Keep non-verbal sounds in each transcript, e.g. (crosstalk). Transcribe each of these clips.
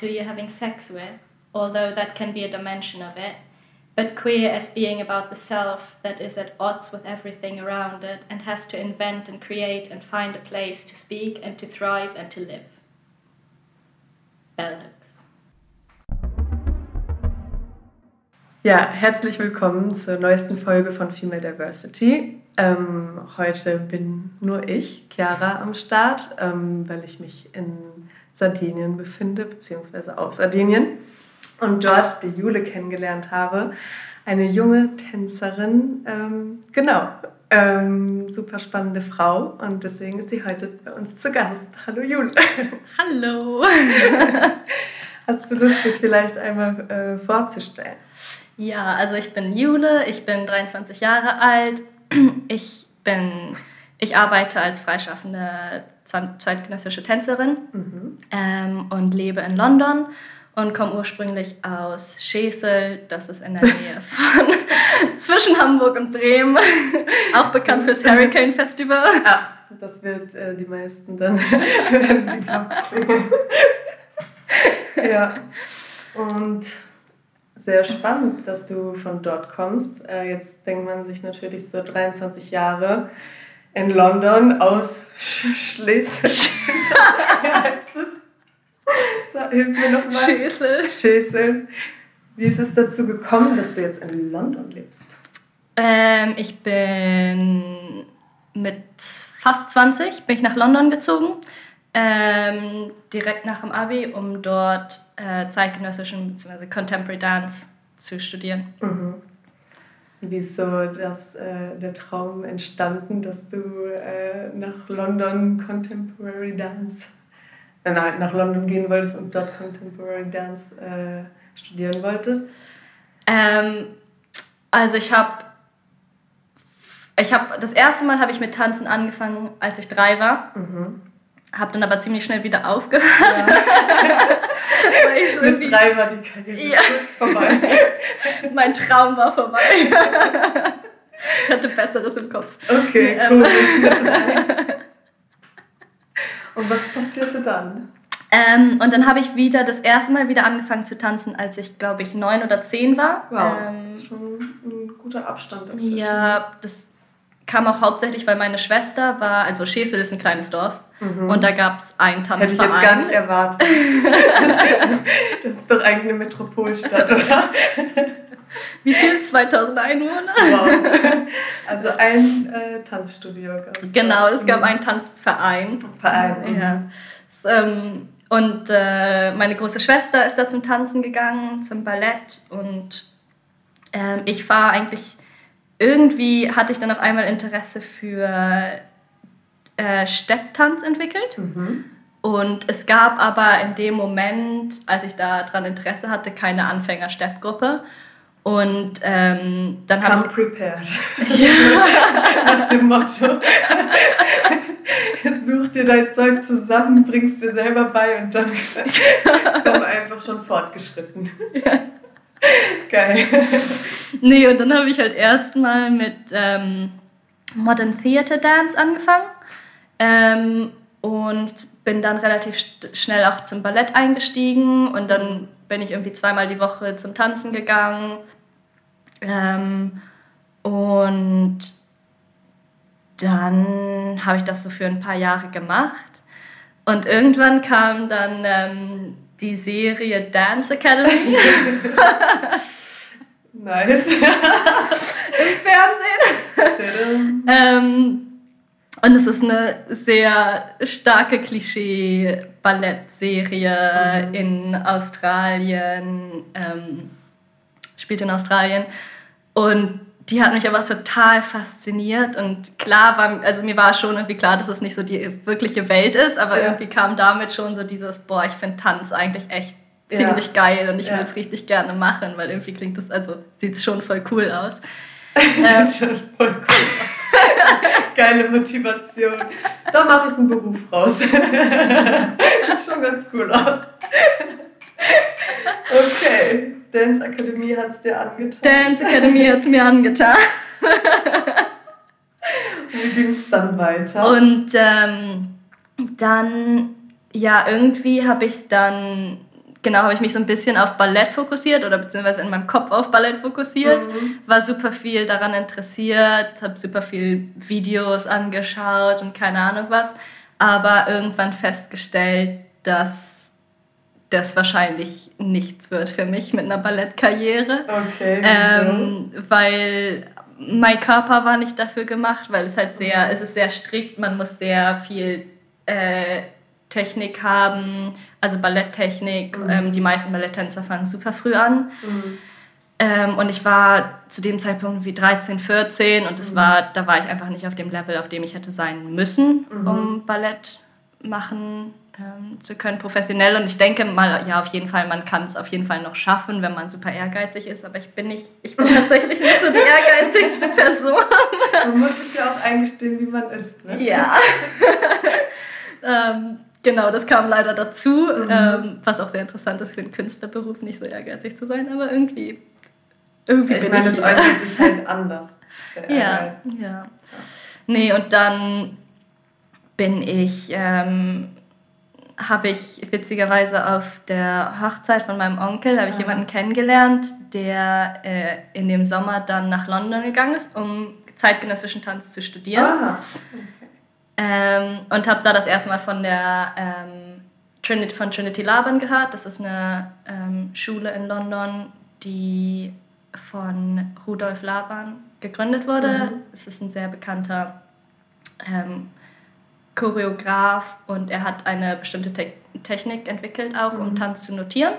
who you're having sex with, although that can be a dimension of it, but queer as being about the self that is at odds with everything around it and has to invent and create and find a place to speak and to thrive and to live. Bellux. Ja, herzlich willkommen zur neuesten Folge von Female Diversity. Ähm, heute bin nur ich, Chiara, am Start, ähm, weil ich mich in Sardinien befinde, beziehungsweise auf Sardinien und dort die Jule kennengelernt habe. Eine junge Tänzerin, ähm, genau, ähm, super spannende Frau und deswegen ist sie heute bei uns zu Gast. Hallo Jule. (laughs) Hallo. (laughs) Hast du Lust, dich vielleicht einmal äh, vorzustellen? Ja, also ich bin Jule, ich bin 23 Jahre alt. (clears throat) Ich bin, ich arbeite als freischaffende zeitgenössische Tänzerin mhm. ähm, und lebe in London und komme ursprünglich aus Schesel, das ist in der (laughs) Nähe von (laughs) zwischen Hamburg und Bremen, (laughs) auch bekannt fürs Hurricane Festival. Ah, das wird äh, die meisten dann die Ja, und sehr spannend, dass du von dort kommst. Äh, jetzt denkt man sich natürlich so 23 Jahre in London aus Schleswig. (laughs) Wie heißt das? Da hilf mir nochmal. Schäsel. Schäsel. Wie ist es dazu gekommen, dass du jetzt in London lebst? Ähm, ich bin mit fast 20 bin ich nach London gezogen. Ähm, direkt nach dem Abi, um dort äh, zeitgenössischen bzw. Contemporary Dance zu studieren. Mhm. Wie ist so das, äh, der Traum entstanden, dass du äh, nach London Contemporary Dance, äh, nach London gehen wolltest und dort Contemporary Dance äh, studieren wolltest? Ähm, also ich habe ich habe das erste Mal habe ich mit Tanzen angefangen, als ich drei war. Mhm. Habe dann aber ziemlich schnell wieder aufgehört. Ja. (laughs) so Mit drei war die Karriere ja. kurz vorbei. (laughs) mein Traum war vorbei. ich hatte Besseres im Kopf. Okay, cool. Ähm. Und was passierte dann? Ähm, und dann habe ich wieder das erste Mal wieder angefangen zu tanzen, als ich, glaube ich, neun oder zehn war. Wow, ähm, das ist schon ein guter Abstand dazwischen. Ja, das kam auch hauptsächlich, weil meine Schwester war, also Schesel ist ein kleines Dorf mhm. und da gab es einen Tanzverein. Hätte ich jetzt gar nicht erwartet. (laughs) das ist doch eigentlich eine Metropolstadt, oder? Wie viel? 2000 Einwohner? Wow. Also ein äh, Tanzstudio gab es. Genau, es gab mhm. einen Tanzverein. Verein. Ja. Mhm. Das, ähm, und äh, meine große Schwester ist da zum Tanzen gegangen, zum Ballett und ähm, ich war eigentlich irgendwie hatte ich dann auf einmal Interesse für äh, Stepptanz entwickelt. Mhm. Und es gab aber in dem Moment, als ich daran Interesse hatte, keine Anfänger-Steppgruppe. Und ähm, dann habe ich... prepared. (laughs) Ja. (laughs) Nach dem Motto. (laughs) Such dir dein Zeug zusammen, bringst dir selber bei und dann komm einfach schon fortgeschritten. Ja. (laughs) Geil. nee, und dann habe ich halt erstmal mit ähm, Modern Theater Dance angefangen ähm, und bin dann relativ schnell auch zum Ballett eingestiegen und dann bin ich irgendwie zweimal die Woche zum Tanzen gegangen. Ähm, und dann habe ich das so für ein paar Jahre gemacht. Und irgendwann kam dann ähm, die Serie Dance Academy. (laughs) nice. (laughs) Im Fernsehen. ähm, und es ist eine sehr starke Klischee-Ballettserie mhm. in Australien, ähm, spielt in Australien. Und die hat mich aber total fasziniert und klar war, also mir war schon irgendwie klar, dass es nicht so die wirkliche Welt ist, aber ja. irgendwie kam damit schon so dieses, boah, ich finde Tanz eigentlich echt ziemlich ja. geil und ich ja. will es richtig gerne machen, weil irgendwie klingt das, also sieht es schon voll cool aus. (laughs) Sieht ähm, schon voll cool aus. (laughs) Geile Motivation. Da mache ich einen Beruf raus. (laughs) Sieht schon ganz cool aus. Okay. Dance Academy hat es dir angetan. Dance Academy hat es mir angetan. (laughs) Wie ging es dann weiter? Und ähm, dann ja, irgendwie habe ich dann, genau, habe ich mich so ein bisschen auf Ballett fokussiert oder beziehungsweise in meinem Kopf auf Ballett fokussiert. Mhm. War super viel daran interessiert, habe super viel Videos angeschaut und keine Ahnung was. Aber irgendwann festgestellt, dass das wahrscheinlich nichts wird für mich mit einer Ballettkarriere. Okay. Ähm, weil mein Körper war nicht dafür gemacht, weil es halt sehr, mhm. es ist sehr strikt, man muss sehr viel äh, Technik haben, also Balletttechnik. Mhm. Ähm, die meisten Balletttänzer fangen super früh an. Mhm. Ähm, und ich war zu dem Zeitpunkt wie 13, 14 und das mhm. war, da war ich einfach nicht auf dem Level, auf dem ich hätte sein müssen, mhm. um Ballett machen ähm, zu können, professionell. Und ich denke mal, ja, auf jeden Fall, man kann es auf jeden Fall noch schaffen, wenn man super ehrgeizig ist. Aber ich bin nicht, ich bin tatsächlich nicht so die ehrgeizigste (laughs) Person. Man muss sich ja auch eingestehen, wie man ist. Ne? Ja. (laughs) ähm, genau, das kam leider dazu, mhm. ähm, was auch sehr interessant ist für einen Künstlerberuf, nicht so ehrgeizig zu sein, aber irgendwie. irgendwie ich meine, es äußert (laughs) sich halt anders. Ja, ja. Nee, und dann bin ich ähm, habe ich witzigerweise auf der Hochzeit von meinem Onkel habe ich jemanden kennengelernt, der äh, in dem Sommer dann nach London gegangen ist, um zeitgenössischen Tanz zu studieren. Ah, okay. ähm, und habe da das erste Mal von der ähm, Trinity, von Trinity Laban gehört. Das ist eine ähm, Schule in London, die von Rudolf Laban gegründet wurde. Mhm. Es ist ein sehr bekannter ähm, Choreograf und er hat eine bestimmte Te Technik entwickelt, auch um mhm. Tanz zu notieren.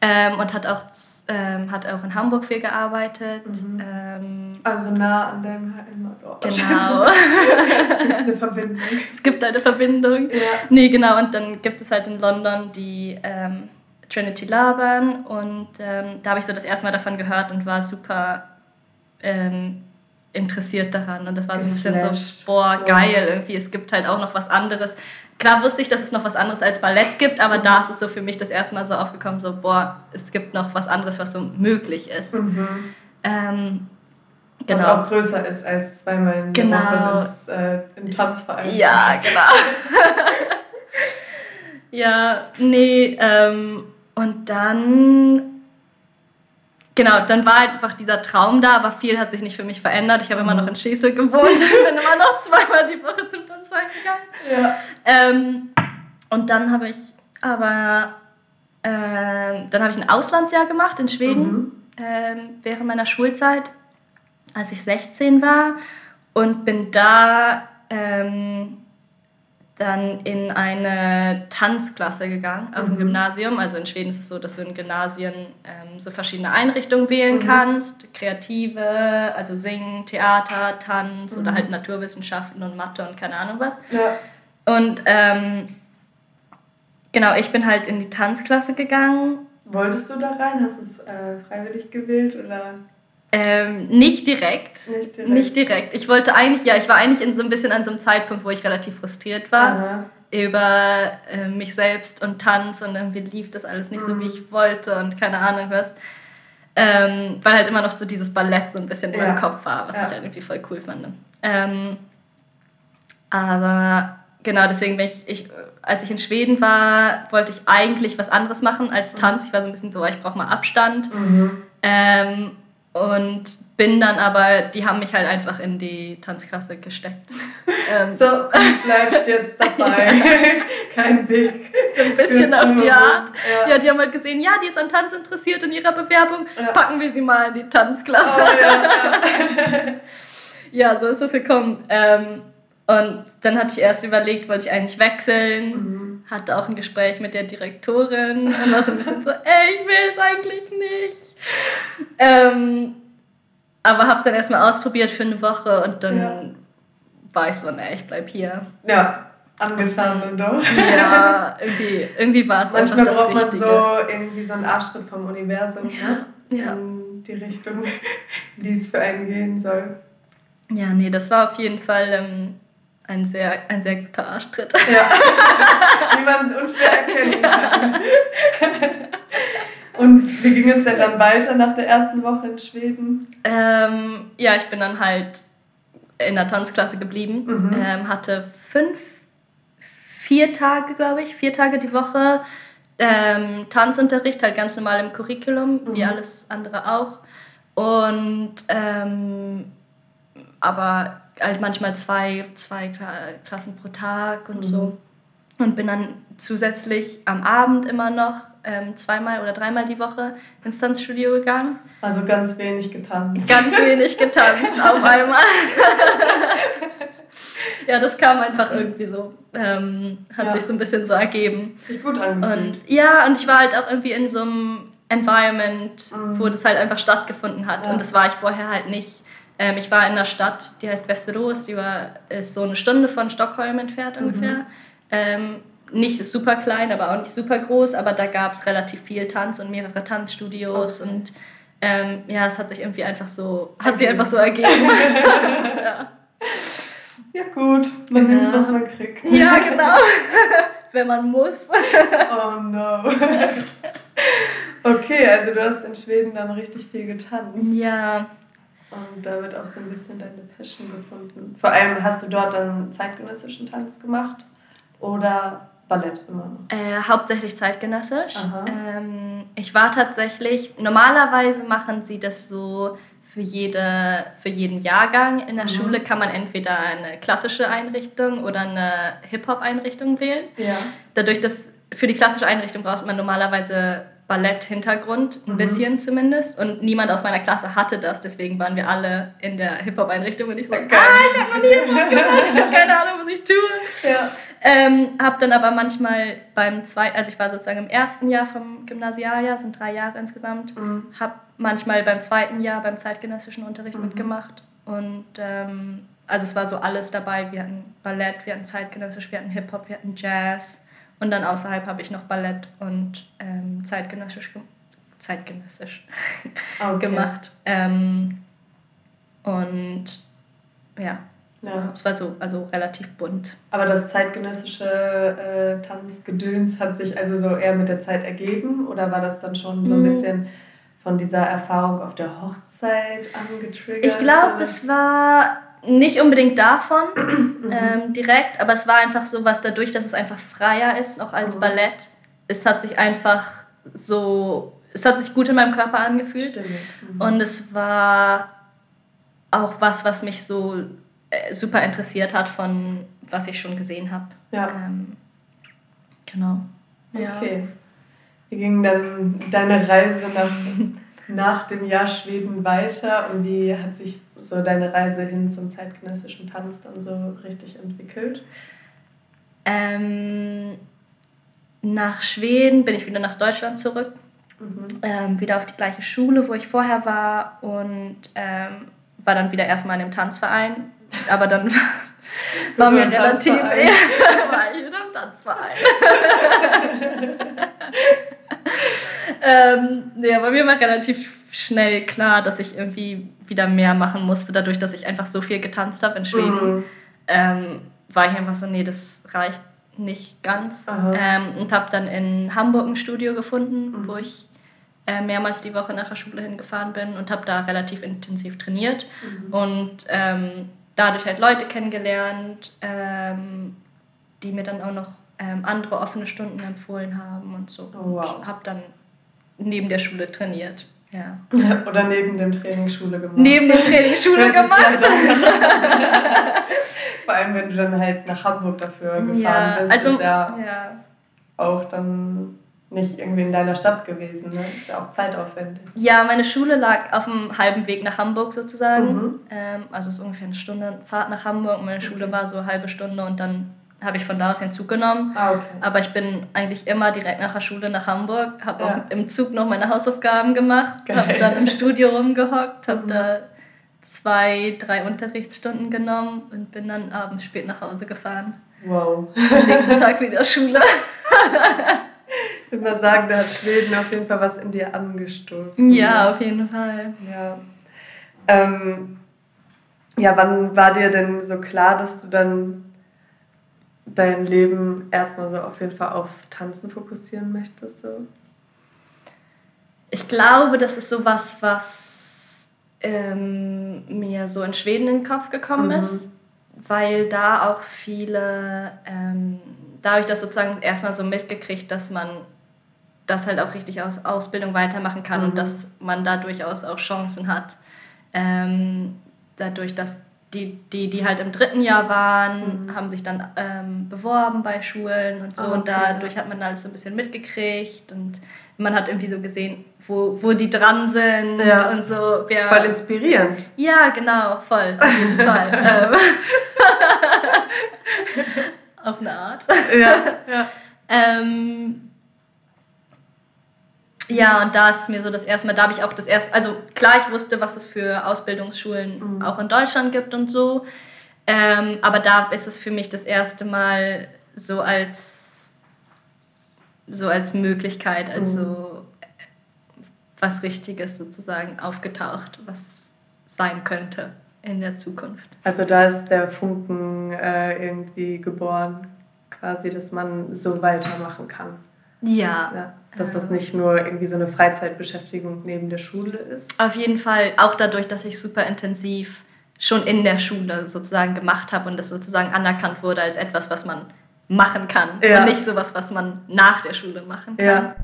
Ähm, und hat auch, ähm, hat auch in Hamburg viel gearbeitet. Mhm. Ähm, also nah an deinem Heimatort. Genau. (laughs) es gibt eine (laughs) Verbindung. Es gibt eine Verbindung. Ja. Nee, genau. Und dann gibt es halt in London die ähm, Trinity Laban und ähm, da habe ich so das erste Mal davon gehört und war super ähm, interessiert daran. Und das war so ein bisschen so, boah, geil, irgendwie, es gibt halt auch noch was anderes. Klar wusste ich, dass es noch was anderes als Ballett gibt, aber mhm. da ist es so für mich das erste Mal so aufgekommen, so, boah, es gibt noch was anderes, was so möglich ist. Mhm. Ähm, genau. Was auch größer ist als zweimal in genau. Woche ins, äh, im Tanzverein. Ja, genau. (laughs) ja, nee, ähm, und dann genau, dann war einfach dieser Traum da, aber viel hat sich nicht für mich verändert. Ich habe immer noch in Schesel gewohnt, bin immer noch (laughs) zweimal die Woche zum Tanzverein gegangen. Ja. Ähm, und dann habe ich aber äh, dann habe ich ein Auslandsjahr gemacht in Schweden mhm. äh, während meiner Schulzeit, als ich 16 war und bin da ähm, dann in eine Tanzklasse gegangen auf dem mhm. Gymnasium. Also in Schweden ist es so, dass du in Gymnasien ähm, so verschiedene Einrichtungen wählen mhm. kannst. Kreative, also Singen, Theater, Tanz mhm. oder halt Naturwissenschaften und Mathe und keine Ahnung was. Ja. Und ähm, genau, ich bin halt in die Tanzklasse gegangen. Wolltest du da rein? Hast du es äh, freiwillig gewählt oder? Ähm, nicht direkt. Nicht direkt. Nicht direkt. Ich wollte eigentlich, ja, ich war eigentlich in so ein bisschen an so einem Zeitpunkt, wo ich relativ frustriert war Aha. über äh, mich selbst und Tanz und irgendwie lief das alles nicht mhm. so, wie mhm. ich wollte und keine Ahnung was. Ähm, weil halt immer noch so dieses Ballett so ein bisschen ja. in meinem Kopf war, was ja. ich halt irgendwie voll cool fand. Ähm, aber genau, deswegen bin ich, ich, als ich in Schweden war, wollte ich eigentlich was anderes machen als Tanz. Ich war so ein bisschen so, ich brauche mal Abstand. Mhm. Ähm, und bin dann aber, die haben mich halt einfach in die Tanzklasse gesteckt. (laughs) Ähm, so, bleibst jetzt dabei. (laughs) Kein Weg. So ein bisschen auf die Art. Ja. ja. die haben halt gesehen, ja, die ist an Tanz interessiert in ihrer Bewerbung. Ja. Packen wir sie mal in die Tanzklasse. Oh, ja, ja, (laughs) so ist es gekommen. Ähm, und dann hatte ich erst überlegt, wollte ich eigentlich wechseln. Mhm. Hatte auch ein Gespräch mit der Direktorin und war so ein bisschen so, ey, ich will es eigentlich nicht ähm, aber habe es dann erstmal ausprobiert für eine Woche und dann ja. war ich so, ne, ich bleib hier. Ja, angetan und doch. Ja, irgendwie, irgendwie war es einfach das braucht Richtige. man so irgendwie so einen Arschtritt vom Universum, ja, ne? Ja. In die Richtung, (laughs) die es für einen gehen soll. Ja, nee, das war auf jeden Fall ähm, ein, sehr, ein sehr guter Arschtritt. Ja, (laughs) wie man unschwer erkennen kann. Und wie ging es denn dann weiter nach der ersten Woche in Schweden? Ähm, ja, ich bin dann halt in der Tanzklasse geblieben, mhm. ähm, hatte fünf, vier Tage, glaube ich, vier Tage die Woche. Ähm, Tanzunterricht, halt ganz normal im Curriculum, mhm. wie alles andere auch. Und ähm, aber halt manchmal zwei, zwei Klassen pro Tag und mhm. so. Und bin dann zusätzlich am Abend immer noch ähm, zweimal oder dreimal die Woche ins Tanzstudio gegangen. Also ganz wenig getanzt. Ganz wenig getanzt (laughs) auf einmal. ja, das kam einfach irgendwie so. Ähm, hat ja. sich so ein bisschen so ergeben. Sich gut angefühlt. Und, ja, und ich war halt auch irgendwie in so einem Environment, mhm. wo das halt einfach stattgefunden hat. Ja. Und das war ich vorher halt nicht. Ähm, ich war in einer Stadt, die heißt Västerås, die war, ist so eine Stunde von Stockholm entfernt mhm. ungefähr. Mhm. Ähm, nicht super klein, aber auch nicht super groß, aber da gab es relativ viel Tanz und mehrere Tanzstudios okay. und ähm, ja, es hat sich irgendwie einfach so, hat sich einfach so ergeben. (laughs) ja. ja. gut, man ja. nimmt, was man kriegt. Ja, genau. (laughs) Wenn man muss. (laughs) oh no. Okay, also du hast in Schweden dann richtig viel getanzt. Ja. Und da wird auch so ein bisschen deine Passion gefunden. Vor allem hast du dort dann zeitgenössischen Tanz gemacht oder Ballett immer noch? Äh, hauptsächlich zeitgenössisch. Ähm, ich war tatsächlich, normalerweise machen sie das so für, jede, für jeden Jahrgang. In der mhm. Schule kann man entweder eine klassische Einrichtung oder eine Hip-Hop-Einrichtung wählen. Ja. Dadurch, dass für die klassische Einrichtung braucht man normalerweise Ballett-Hintergrund, ein mhm. bisschen zumindest. Und niemand aus meiner Klasse hatte das, deswegen waren wir alle in der Hip-Hop-Einrichtung und ich so, okay. ah, ich habe noch nie Hip-Hop (laughs) gemacht, ich habe keine Ahnung, was ich tue. Ja. Ähm, habe dann aber manchmal beim zweiten, also ich war sozusagen im ersten Jahr vom Gymnasialjahr, sind drei Jahre insgesamt, mhm. habe manchmal beim zweiten Jahr beim zeitgenössischen Unterricht mhm. mitgemacht und ähm, also es war so alles dabei. Wir hatten Ballett, wir hatten zeitgenössisch, wir hatten Hip-Hop, wir hatten Jazz. Und dann außerhalb habe ich noch Ballett und ähm, zeitgenössisch, zeitgenössisch (laughs) okay. gemacht. Ähm, und ja, ja. es war so also relativ bunt. Aber das zeitgenössische äh, Tanzgedöns hat sich also so eher mit der Zeit ergeben oder war das dann schon so ein mhm. bisschen von dieser Erfahrung auf der Hochzeit angetriggert? Ich glaube, es war nicht unbedingt davon (clears throat) ähm, direkt, aber es war einfach so was dadurch, dass es einfach freier ist, noch als mhm. Ballett. Es hat sich einfach so, es hat sich gut in meinem Körper angefühlt mhm. und es war auch was, was mich so äh, super interessiert hat von was ich schon gesehen habe. Ja. Ähm, genau. Okay. Ja. Wie ging dann deine Reise nach, nach dem Jahr Schweden weiter und wie hat sich so deine Reise hin zum zeitgenössischen Tanz dann so richtig entwickelt? Ähm, nach Schweden bin ich wieder nach Deutschland zurück. Mhm. Ähm, wieder auf die gleiche Schule, wo ich vorher war und ähm, war dann wieder erstmal in einem Tanzverein. Aber dann (laughs) war mir relativ. (laughs) war ich in einem Tanzverein. (laughs) ähm, nee, aber mir war relativ schnell klar, dass ich irgendwie wieder mehr machen muss, dadurch, dass ich einfach so viel getanzt habe in Schweden. Mhm. Ähm, war ich einfach so, nee, das reicht nicht ganz. Ähm, und habe dann in Hamburg ein Studio gefunden, mhm. wo ich äh, mehrmals die Woche nach der Schule hingefahren bin und habe da relativ intensiv trainiert. Mhm. Und ähm, dadurch halt Leute kennengelernt, ähm, die mir dann auch noch ähm, andere offene Stunden empfohlen haben und so. Oh, wow. Und habe dann neben der Schule trainiert. Ja. (laughs) Oder neben dem Training Schule gemacht. Neben dem Training Schule gemacht. (laughs) Vor allem, wenn du dann halt nach Hamburg dafür gefahren ja, bist, also, ist ja, ja auch dann nicht irgendwie in deiner Stadt gewesen. Ne? Ist ja auch zeitaufwendig. Ja, meine Schule lag auf dem halben Weg nach Hamburg sozusagen. Mhm. Ähm, also es ist ungefähr eine Stunde Fahrt nach Hamburg. Meine Schule war so eine halbe Stunde und dann habe ich von da aus den Zug genommen. Ah, okay. Aber ich bin eigentlich immer direkt nach der Schule nach Hamburg, habe ja. im Zug noch meine Hausaufgaben gemacht, habe dann im Studio rumgehockt, habe mhm. da zwei, drei Unterrichtsstunden genommen und bin dann abends spät nach Hause gefahren. Wow. Am nächsten Tag wieder Schule. (laughs) ich würde mal sagen, da hat Schweden auf jeden Fall was in dir angestoßen. Ja, auf jeden Fall. Ja. Ähm, ja, wann war dir denn so klar, dass du dann dein Leben erstmal so auf jeden Fall auf Tanzen fokussieren möchtest? So? Ich glaube, das ist so was, was ähm, mir so in Schweden in den Kopf gekommen mhm. ist. weil da auch viele, ähm, da habe ich das sozusagen erstmal so mitgekriegt, dass man das halt auch richtig aus Ausbildung weitermachen kann mhm. und dass man da durchaus auch Chancen hat. Ähm, dadurch, dass die, die, die halt im dritten Jahr waren, mhm. haben sich dann ähm, beworben bei Schulen und so. okay, und dadurch hat man alles so ein bisschen mitgekriegt und man hat irgendwie so gesehen, wo, wo die dran sind ja. und so. Wer, voll inspirierend. Ja, genau, voll, auf jeden Fall. (laughs) Ähm, (laughs) auf eine Art. Ja, ja. ähm, ja, und da ist mir so das erste Mal, da habe ich auch das erste, also klar, ich wusste, was es für Ausbildungsschulen mhm. auch in Deutschland gibt und so, ähm, aber da ist es für mich das erste Mal so als so als Möglichkeit, also mhm. was Richtiges sozusagen aufgetaucht, was sein könnte in der Zukunft. Also da ist der Funken äh, irgendwie geboren, quasi, dass man so weitermachen kann. Ja. ja. Dass das nicht nur irgendwie so eine Freizeitbeschäftigung neben der Schule ist. Auf jeden Fall, auch dadurch, dass ich super intensiv schon in der Schule sozusagen gemacht habe und das sozusagen anerkannt wurde als etwas, was man machen kann ja. und nicht sowas, was man nach der Schule machen kann. Ja.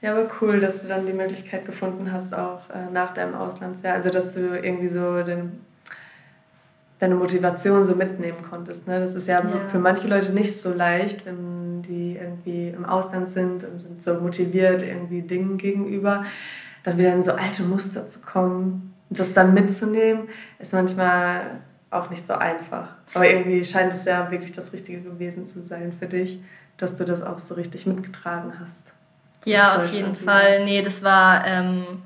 Ja, aber cool, dass du dann die Möglichkeit gefunden hast, auch äh, nach deinem Auslandsjahr, also dass du irgendwie so den deine Motivation so mitnehmen konntest. Ne? Das ist ja, ja, für manche Leute nicht so leicht, wenn die irgendwie im Ausland sind und sind so motiviert irgendwie Dingen gegenüber, dann wieder in so alte Muster zu kommen und das dann mitzunehmen, ist manchmal auch nicht so einfach. Aber irgendwie scheint es ja wirklich das Richtige gewesen zu sein für dich, dass du das auch so richtig mitgetragen hast. Ja, auf jeden Fall. Nee, das war... Ähm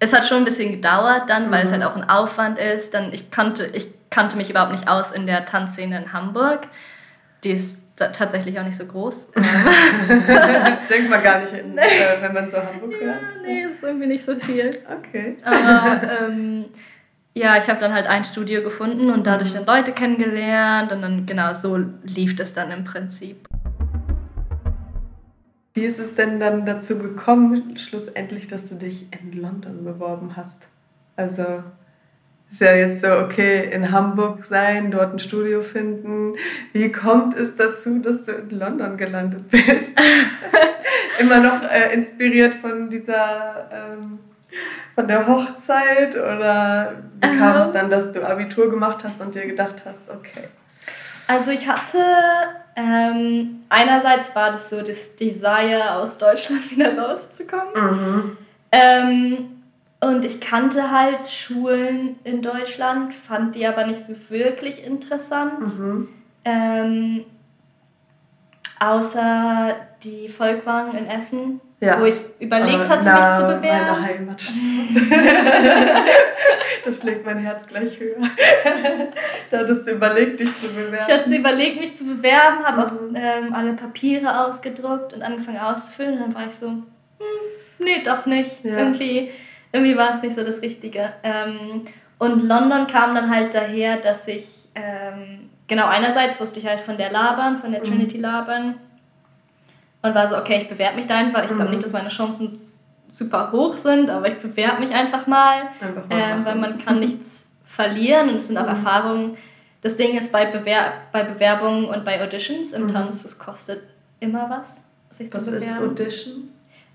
es hat schon ein bisschen gedauert dann, mhm. weil es halt auch ein Aufwand ist. Dann ich kannte, ich kannte mich überhaupt nicht aus in der Tanzszene in Hamburg. Die ist tatsächlich auch nicht so groß. (laughs) (laughs) Denkt man gar nicht, in, nee. äh, wenn man so Hamburg hört. Ja, nee, ist irgendwie nicht so viel. Okay. Aber ähm, ja, ich habe dann halt ein Studio gefunden und dadurch dann Leute kennengelernt und dann genau so lief das dann im Prinzip. Wie ist es denn dann dazu gekommen, schlussendlich, dass du dich in London beworben hast? Also ist ja jetzt so, okay, in Hamburg sein, dort ein Studio finden. Wie kommt es dazu, dass du in London gelandet bist? (laughs) Immer noch äh, inspiriert von dieser, ähm, von der Hochzeit oder wie kam es dann, dass du Abitur gemacht hast und dir gedacht hast, okay. Also ich hatte, ähm, einerseits war das so das Desire, aus Deutschland (laughs) wieder rauszukommen. Mhm. Ähm, und ich kannte halt Schulen in Deutschland, fand die aber nicht so wirklich interessant. Mhm. Ähm, außer die Volkwang in Essen, ja. wo ich überlegt hatte, Na, mich zu bewerben. Meine Heimatstadt. (laughs) da schlägt mein Herz gleich höher. da hattest du überlegt, dich zu bewerben. Ich hatte überlegt, mich zu bewerben, habe auch mhm. ähm, alle Papiere ausgedruckt und angefangen auszufüllen. Und dann war ich so, hm, nee, doch nicht. Ja. Irgendwie irgendwie war es nicht so das Richtige. Ähm, und London kam dann halt daher, dass ich, ähm, genau, einerseits wusste ich halt von der Labern, von der mhm. Trinity Labern und war so, okay, ich bewerbe mich da einfach. Ich mhm. glaube nicht, dass meine Chancen super hoch sind, aber ich bewerbe mich einfach mal, einfach mal ähm, weil man kann nichts verlieren und es sind auch mhm. Erfahrungen. Das Ding ist, bei, Bewer bei Bewerbungen und bei Auditions im mhm. Tanz, das kostet immer was, sich was zu bewerben. Was ist Audition?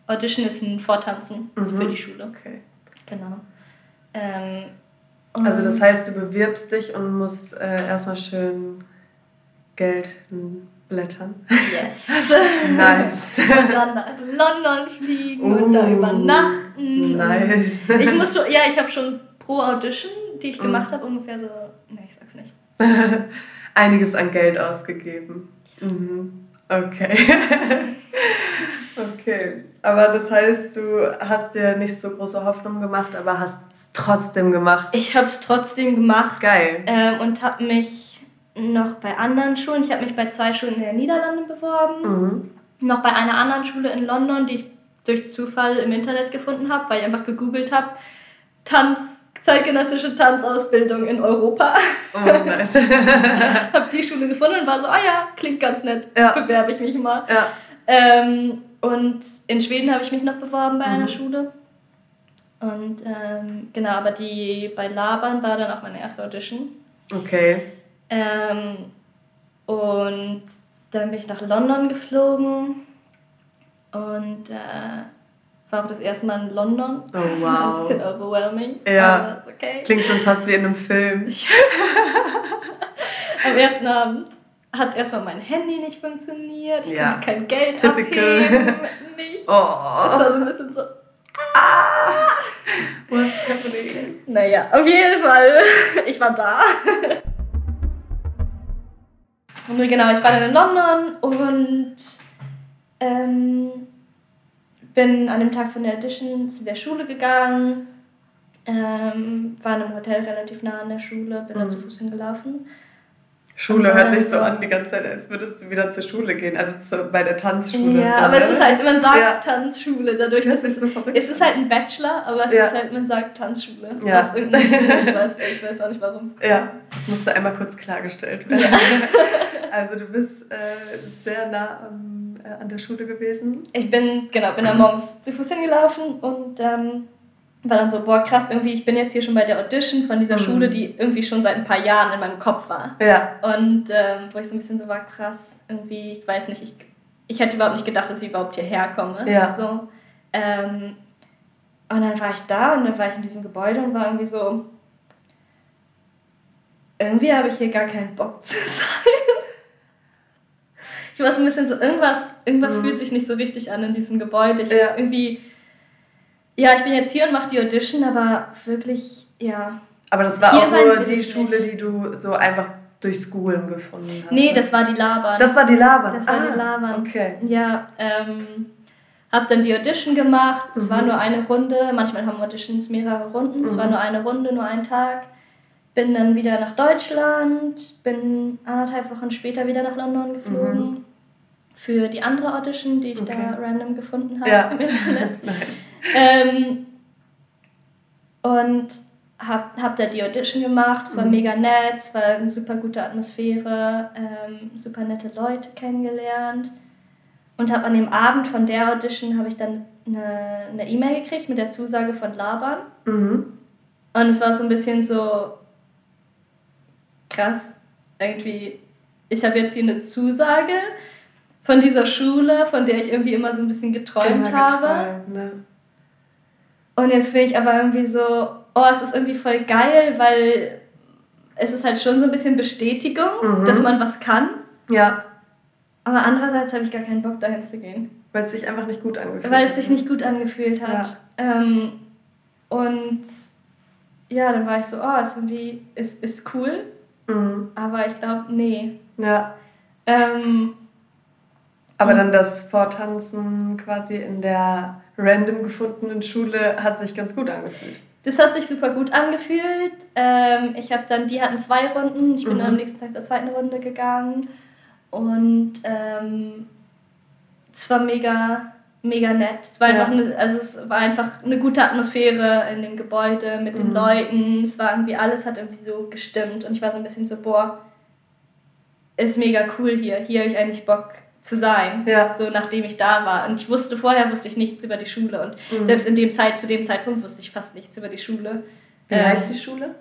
Audition ist ein Vortanzen mhm. für die Schule. Okay. Genau. Ähm, also das heißt, du bewirbst dich und musst äh, erstmal schön Geld blättern. Yes. (laughs) nice. (laughs) Und dann nach London fliegen uh, und da uh, übernachten. Nice. Ich muss schon, ja, ich habe schon pro Audition, die ich gemacht mm. habe, ungefähr so, ne, ich sag's nicht. (laughs) Einiges an Geld ausgegeben. Mhm. Okay. Okay, aber das heißt, du hast dir nicht so große Hoffnung gemacht, aber hast es trotzdem gemacht. Ich habe es trotzdem gemacht. Geil. Ähm, und habe mich noch bei anderen Schulen, ich habe mich bei zwei Schulen in den Niederlanden beworben, mhm. noch bei einer anderen Schule in London, die ich durch Zufall im Internet gefunden habe, weil ich einfach gegoogelt habe, Tanz, zeitgenössische Tanzausbildung in Europa. Oh, nice. (laughs) habe die Schule gefunden und war so, ah oh ja, klingt ganz nett, ja. bewerbe ich mich mal. Ja. Ähm, und in Schweden habe ich mich noch beworben bei mhm. einer Schule. Und ähm, genau, aber die bei Laban war dann auch meine erste Audition. Okay. Ähm, und dann bin ich nach London geflogen und äh, war auch das erste Mal in London. Oh, Das war ein wow. bisschen overwhelming. Ja. Okay. Klingt schon fast wie in einem Film. (laughs) Am ersten Abend hat erstmal mein Handy nicht funktioniert. Ich Ja. konnte kein Geld Typical. abheben. (laughs) Nichts. Oh. Das war so ein bisschen so. What's happening? Naja, auf jeden Fall. (laughs) Ich war da. Und genau, ich war dann in London und ähm, bin an dem Tag von der Audition zu der Schule gegangen. Ähm, war in einem Hotel relativ nah an der Schule, bin Mhm. zu Fuß hingelaufen. Schule hört sich so an die ganze Zeit, als würdest du wieder zur Schule gehen. Also zu, bei der Tanzschule. Ja, aber es ist halt, man sagt Ja. Tanzschule, Das dadurch, hört dass es, so verrückt es ist halt ein Bachelor, aber es Ja. ist halt, man sagt Tanzschule. Ja. Aus ich (laughs) weiß, ich weiß auch nicht warum. Ja, das musste einmal kurz klargestellt werden. Ja. (laughs) Also du bist äh, sehr nah am, äh, an der Schule gewesen. Ich bin, genau, bin dann morgens zu Fuß hingelaufen und ähm, war dann so, boah, krass, irgendwie, ich bin jetzt hier schon bei der Audition von dieser Mhm. Schule, die irgendwie schon seit ein paar Jahren in meinem Kopf war. Ja. Und ähm, wo ich so ein bisschen so war, krass, irgendwie, ich weiß nicht, ich, ich hätte überhaupt nicht gedacht, dass ich überhaupt hierher komme. Ja. So. Ähm, und dann war ich da und dann war ich in diesem Gebäude und war irgendwie so, irgendwie habe ich hier gar keinen Bock (laughs) zu sein. Ich war so ein bisschen so, irgendwas, irgendwas Mhm. fühlt sich nicht so richtig an in diesem Gebäude. Ich Ja. irgendwie, ja, ich bin jetzt hier und mache die Audition, aber wirklich, ja. Aber das war auch nur die Schule, nicht. die du so einfach durch Schoolen gefunden hast. Nee, ne? das war die Laban. Das war die Laban. Das war ah, die Laban. Okay. Ja, ähm, hab dann die Audition gemacht. Es Mhm. war nur eine Runde. Manchmal haben Auditions mehrere Runden. Es Mhm. war nur eine Runde, nur ein Tag. Bin dann wieder nach Deutschland. Bin anderthalb Wochen später wieder nach London geflogen. Für die andere Audition, die ich Mhm. Okay. da random gefunden habe Ja. im Internet. (laughs) nice. Ähm, und hab, hab da die Audition gemacht. Es war Mhm. mega nett, es war eine super gute Atmosphäre, ähm, super nette Leute kennengelernt. Und habe an dem Abend von der Audition habe ich dann eine E-Mail gekriegt mit der Zusage von Laban. Mhm. Und es war so ein bisschen so krass, irgendwie, ich habe jetzt hier eine Zusage von dieser Schule, von der ich irgendwie immer so ein bisschen geträumt Immer habe. geträumt, ne? Und jetzt bin ich aber irgendwie so, oh, es ist irgendwie voll geil, weil es ist halt schon so ein bisschen Bestätigung, Mhm. dass man was kann. Ja, Aber andererseits habe ich gar keinen Bock, dahin zu gehen. weil es sich einfach nicht gut angefühlt Weil es hat. sich nicht gut angefühlt hat. Ähm, und ja, dann war ich so, oh, ist irgendwie, ist, ist cool, Mhm. aber ich glaube, nee. Ja. Ähm, Aber Mhm. dann das Vortanzen quasi in der random gefundenen Schule hat sich ganz gut angefühlt. das hat sich super gut angefühlt. Ähm, ich habe dann, die hatten zwei Runden. Ich bin Mhm. dann am nächsten Tag zur zweiten Runde gegangen. Und ähm, es war mega, mega nett. Es war, Ja. einfach eine, also es war einfach eine gute Atmosphäre in dem Gebäude mit den Mhm. Leuten. Es war irgendwie, alles hat irgendwie so gestimmt. Und ich war so ein bisschen so, boah, ist mega cool hier. Hier habe ich eigentlich Bock zu sein. Ja. So nachdem ich da war. Und ich wusste vorher, wusste ich nichts über die Schule. Und Mhm. selbst in dem Zeit, zu dem Zeitpunkt wusste ich fast nichts über die Schule. Wie Ähm, heißt die Schule?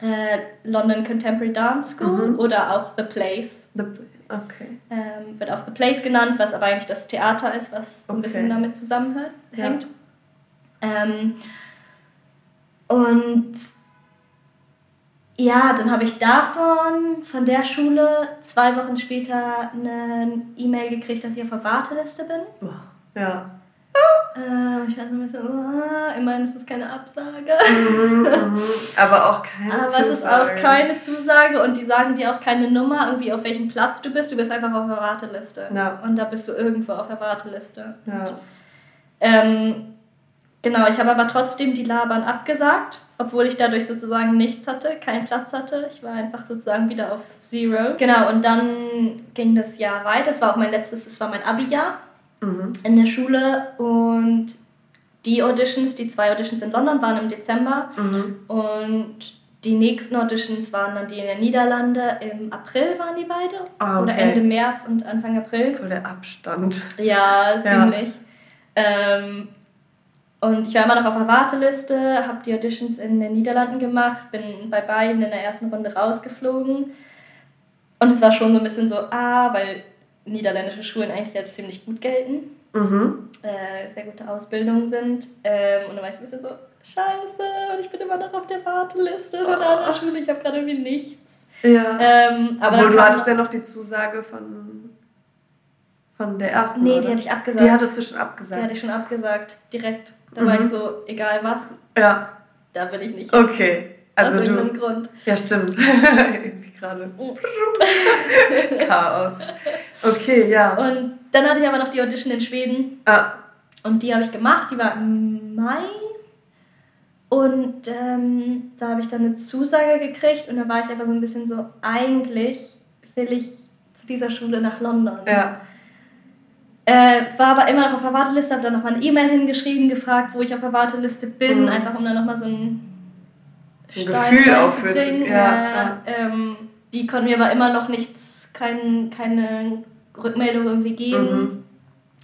Äh, London Contemporary Dance School Mhm. oder auch The Place. The, okay. Ähm, wird auch The Place genannt, was aber eigentlich das Theater ist, was so ein Okay. bisschen damit zusammenhängt. Ja. Ähm, und ja, dann habe ich davon, von der Schule, zwei Wochen später eine E-Mail gekriegt, dass ich auf der Warteliste bin. Boah. Ja. Ähm, ich so ein bisschen, oh, immerhin ist es keine Absage. Mhm, mhm. Aber auch keine Aber Zusage. es ist auch keine Zusage und die sagen dir auch keine Nummer, irgendwie auf welchem Platz du bist. Du bist einfach auf der Warteliste. Ja. Und da bist du irgendwo auf der Warteliste. Ja. Ähm, genau, ich habe aber trotzdem die Labern abgesagt, obwohl ich dadurch sozusagen nichts hatte, keinen Platz hatte. Ich war einfach sozusagen wieder auf Zero. Genau, und dann ging das Jahr weiter. Es war auch mein letztes, es war mein Abi-Jahr Mhm. in der Schule und die Auditions, die zwei Auditions in London waren im Dezember Mhm. und die nächsten Auditions waren dann die in den Niederlande. Im April waren die beide. Ah, Oder okay. Ende März und Anfang April. Voll der Abstand. Ja, Ja. ziemlich. Ähm, und ich war immer noch auf der Warteliste, habe die Auditions in den Niederlanden gemacht, bin bei beiden in der ersten Runde rausgeflogen. Und es war schon so ein bisschen so, ah, weil niederländische Schulen eigentlich als ziemlich gut gelten, mhm. äh, sehr gute Ausbildungen sind. Ähm, und dann war ich ein bisschen so, scheiße, und ich bin immer noch auf der Warteliste von einer Schule, ich habe gerade irgendwie nichts. Ja. Ähm, aber Obwohl du hattest ja noch die Zusage von, von der ersten. Nee, oder? die hatte ich abgesagt. Die hattest du schon abgesagt. Die hatte ich schon abgesagt, direkt. Da mhm. war ich mhm. so, egal was. Ja. Da will ich nicht. Okay. Also Aus irgendeinem du, Grund. Ja, stimmt. (laughs) Irgendwie gerade. (laughs) Chaos. Okay, ja. Und dann hatte ich aber noch die Audition in Schweden. Ah. Und die habe ich gemacht. Die war im Mai. Und ähm, da habe ich dann eine Zusage gekriegt. Und da war ich aber so ein bisschen so, eigentlich will ich zu dieser Schule nach London. Ja. Äh, war aber immer noch auf der Warteliste, habe dann nochmal eine E-Mail hingeschrieben, gefragt, wo ich auf der Warteliste bin, mhm. einfach um dann nochmal so ein, ein Gefühl aufzubringen. Ja, ja. Ähm, die konnten mir aber immer noch nichts, kein, keine Rückmeldung irgendwie geben. Mhm.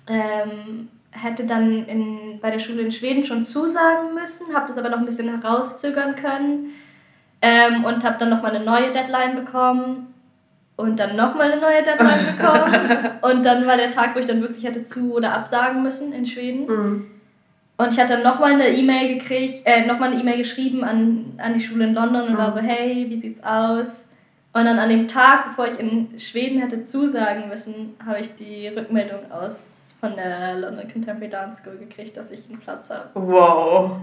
Ähm, hätte dann in, bei der Schule in Schweden schon zusagen müssen, habe das aber noch ein bisschen herauszögern können ähm, und habe dann nochmal eine neue Deadline bekommen und dann nochmal eine neue Deadline (laughs) bekommen. und dann war der Tag, wo ich dann wirklich hätte zu- oder absagen müssen in Schweden. Mhm. Und ich hatte dann nochmal eine E-Mail gekriegt, äh, nochmal eine E-Mail geschrieben an, an die Schule in London und mhm. war so, hey, wie sieht's aus? Und dann an dem Tag, bevor ich in Schweden hätte zusagen müssen, habe ich die Rückmeldung aus von der London Contemporary Dance School gekriegt, dass ich einen Platz habe. Wow.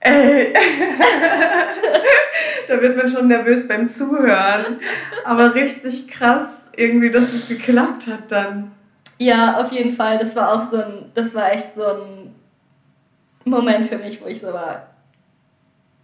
Ey. (laughs) da wird man schon nervös beim Zuhören. Aber richtig krass, irgendwie, dass es geklappt hat dann. Ja, auf jeden Fall. Das war auch so ein, das war echt so ein Moment für mich, wo ich so war.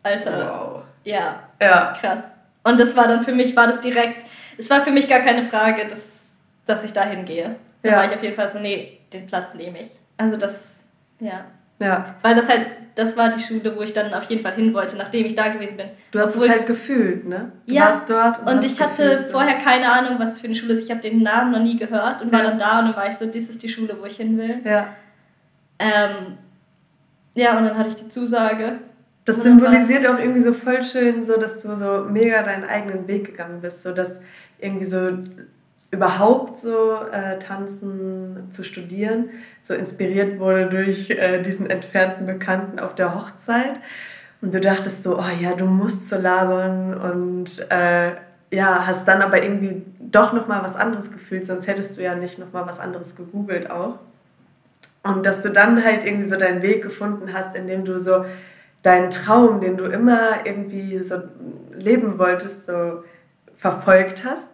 Alter. Wow. Ja. Ja. Krass. Und das war dann für mich, war das direkt, es war für mich gar keine Frage, dass, dass ich dahin gehe. Da ja. war ich auf jeden Fall so, nee, den Platz nehme ich. Also das, ja. Ja. Weil das halt, das war die Schule, wo ich dann auf jeden Fall hin wollte, nachdem ich da gewesen bin. Du hast es halt gefühlt, ne? Du ja. warst dort und, und ich hatte gefühlt, vorher keine Ahnung, was es für eine Schule ist. Ich habe den Namen noch nie gehört und ja. war dann da und dann war ich so, das ist die Schule, wo ich hin will. Ja. Ähm, ja, und dann hatte ich die Zusage. Das symbolisiert auch irgendwie so voll schön, so dass du so mega deinen eigenen Weg gegangen bist, so dass irgendwie so überhaupt so äh, Tanzen zu studieren, so inspiriert wurde durch äh, diesen entfernten Bekannten auf der Hochzeit. Und du dachtest so, oh ja, du musst so labern und äh, ja, hast dann aber irgendwie doch nochmal was anderes gefühlt, sonst hättest du ja nicht nochmal was anderes gegoogelt auch. Und dass du dann halt irgendwie so deinen Weg gefunden hast, indem du so deinen Traum, den du immer irgendwie so leben wolltest, so verfolgt hast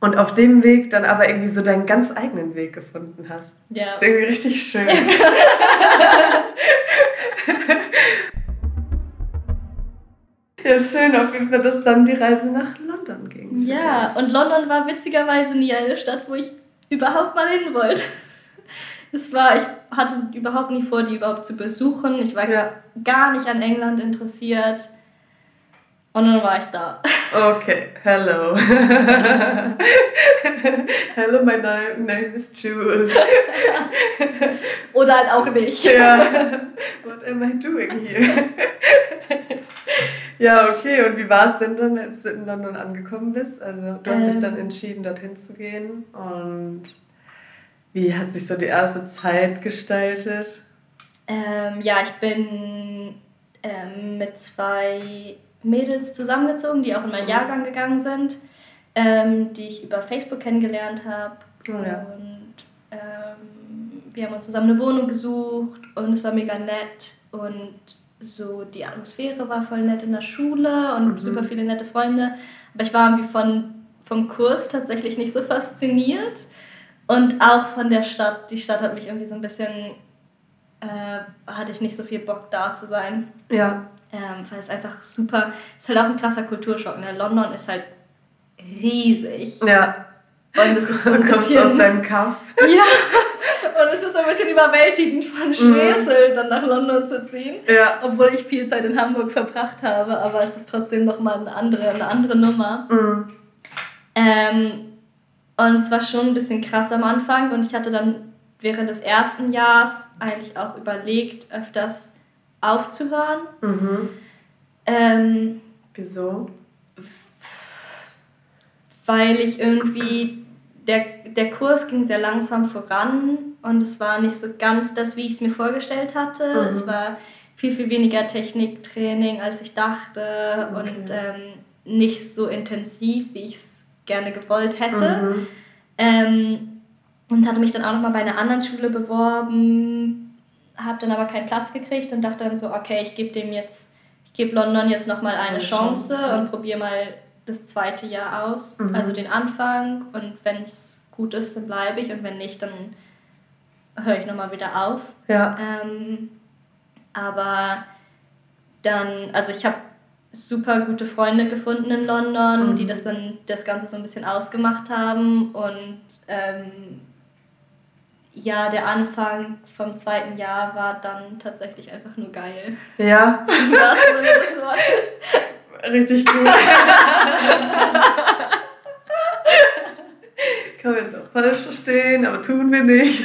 und auf dem Weg dann aber irgendwie so deinen ganz eigenen Weg gefunden hast. Ja. Das ist irgendwie richtig schön. (laughs) ja, schön auf jeden Fall, dass dann die Reise nach London ging. Ja, und London war witzigerweise nie eine Stadt, wo ich überhaupt mal hin wollte. Es war, ich hatte überhaupt nie vor, die überhaupt zu besuchen. Ich war ja. gar nicht an England interessiert. Und dann war ich da. Okay, hello. (laughs) hello, my name is Jules. Oder halt auch nicht. Ja. What am I doing here? ja, okay. Und wie war es denn dann, als du in London angekommen bist? Also, du hast ähm, dich dann entschieden, dorthin zu gehen. Und wie hat sich so die erste Zeit gestaltet? Ähm, ja, ich bin ähm, mit zwei Mädels zusammengezogen, die auch in meinen mhm. Jahrgang gegangen sind, ähm, die ich über Facebook kennengelernt habe. Oh, ja. Und ähm, wir haben uns zusammen eine Wohnung gesucht und es war mega nett und so die Atmosphäre war voll nett in der Schule und mhm. super viele nette Freunde. Aber ich war irgendwie von, vom Kurs tatsächlich nicht so fasziniert und auch von der Stadt. Die Stadt hat mich irgendwie so ein bisschen, äh, hatte ich nicht so viel Bock da zu sein. Ja. Ähm, weil es einfach super, ist halt auch ein krasser Kulturschock. Ne? London ist halt riesig. Ja. Und es ist so ein du kommst bisschen, aus deinem Kaff. (laughs) Ja. Und es ist so ein bisschen überwältigend von Schwesel, mm. dann nach London zu ziehen. Ja. Obwohl ich viel Zeit in Hamburg verbracht habe, aber es ist trotzdem nochmal eine andere, eine andere Nummer. Mm. Ähm, und es war schon ein bisschen krass am Anfang und ich hatte dann während des ersten Jahres eigentlich auch überlegt, öfters aufzuhören. Mhm. Ähm, Wieso? weil ich irgendwie, der, der Kurs ging sehr langsam voran und es war nicht so ganz das, wie ich es mir vorgestellt hatte. Mhm. Es war viel, viel weniger Techniktraining, als ich dachte Okay. und ähm, nicht so intensiv, wie ich es gerne gewollt hätte. Mhm. Ähm, und hatte mich dann auch nochmal bei einer anderen Schule beworben, habe dann aber keinen Platz gekriegt und dachte dann so, okay, ich gebe dem jetzt, ich gebe London jetzt nochmal eine Eine Chance, Chance, und probiere mal das zweite Jahr aus, Mhm. also den Anfang und wenn es gut ist, dann bleibe ich und wenn nicht, dann höre ich nochmal wieder auf. Ja. Ähm, aber dann, also ich habe super gute Freunde gefunden in London, Mhm. die das dann das Ganze so ein bisschen ausgemacht haben und ähm, ja, der Anfang vom zweiten Jahr war dann tatsächlich einfach nur geil. Ja, Sinne des Wortes. richtig gut. Kann man jetzt auch falsch verstehen, aber tun wir nicht.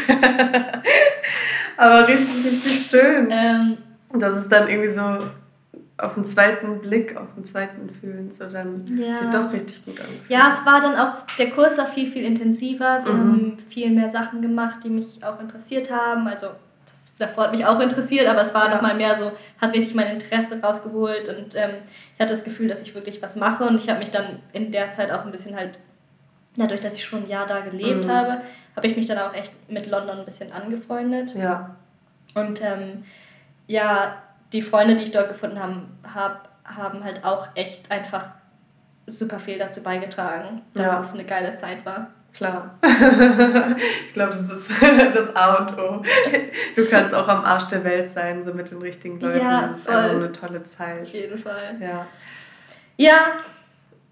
aber richtig, richtig schön. Ähm, Das ist dann irgendwie so auf den zweiten Blick, auf den zweiten Fühlen, so dann Ja. sieht doch richtig gut an. Ja, es war dann auch, der Kurs war viel, viel intensiver. Wir Mhm. haben viel mehr Sachen gemacht, die mich auch interessiert haben. Also das davor hat mich auch interessiert, aber es war Ja. noch mal mehr so, hat richtig mein Interesse rausgeholt und ähm, ich hatte das Gefühl, dass ich wirklich was mache und ich habe mich dann in der Zeit auch ein bisschen halt, dadurch, dass ich schon ein Jahr da gelebt Mhm. habe, habe ich mich dann auch echt mit London ein bisschen angefreundet. Ja, Und ähm, ja, die Freunde, die ich dort gefunden habe, hab, haben halt auch echt einfach super viel dazu beigetragen, dass Ja. es eine geile Zeit war. klar. (laughs) ich glaube, das ist (laughs) das A und O. Du kannst auch am Arsch der Welt sein, so mit den richtigen Leuten. Ja, das ist voll. einfach eine tolle Zeit. Auf jeden Fall. Ja. Ja,